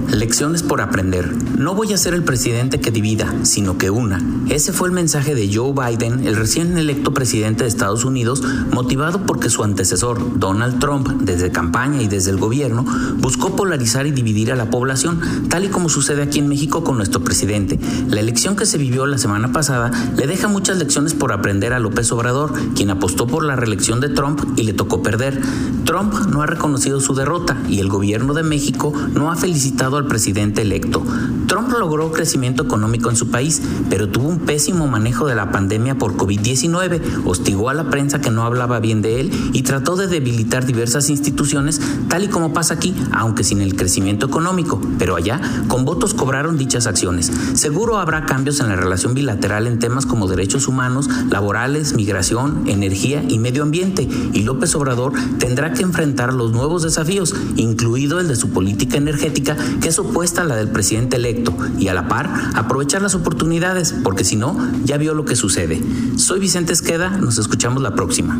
Lecciones por aprender. No voy a ser el presidente que divida, sino que una. Ese fue el mensaje de Joe Biden, el recién electo presidente de Estados Unidos, motivado porque su antecesor, Donald Trump, desde campaña y desde el gobierno, buscó polarizar y dividir a la población, tal y como sucede aquí en México con nuestro presidente. La elección que se vivió la semana pasada le deja muchas lecciones por aprender a López Obrador, quien apostó por la reelección de Trump y le tocó perder. Trump no ha reconocido su derrota y el gobierno de México no ha felicitado al presidente electo. Trump logró crecimiento económico en su país, pero tuvo un pésimo manejo de la pandemia por COVID-19, hostigó a la prensa que no hablaba bien de él y trató de debilitar diversas instituciones, tal y como pasa aquí, aunque sin el crecimiento económico. Pero allá, con votos cobraron dichas acciones. Seguro habrá cambios en la relación bilateral en temas como derechos humanos, laborales, migración, energía y medio ambiente, y López Obrador tendrá que enfrentar los nuevos desafíos, incluido el de su política energética, que es opuesta a la del presidente electo, y a la par aprovechar las oportunidades, porque si no, ya vio lo que sucede. Soy Vicente Esqueda, nos escuchamos la próxima.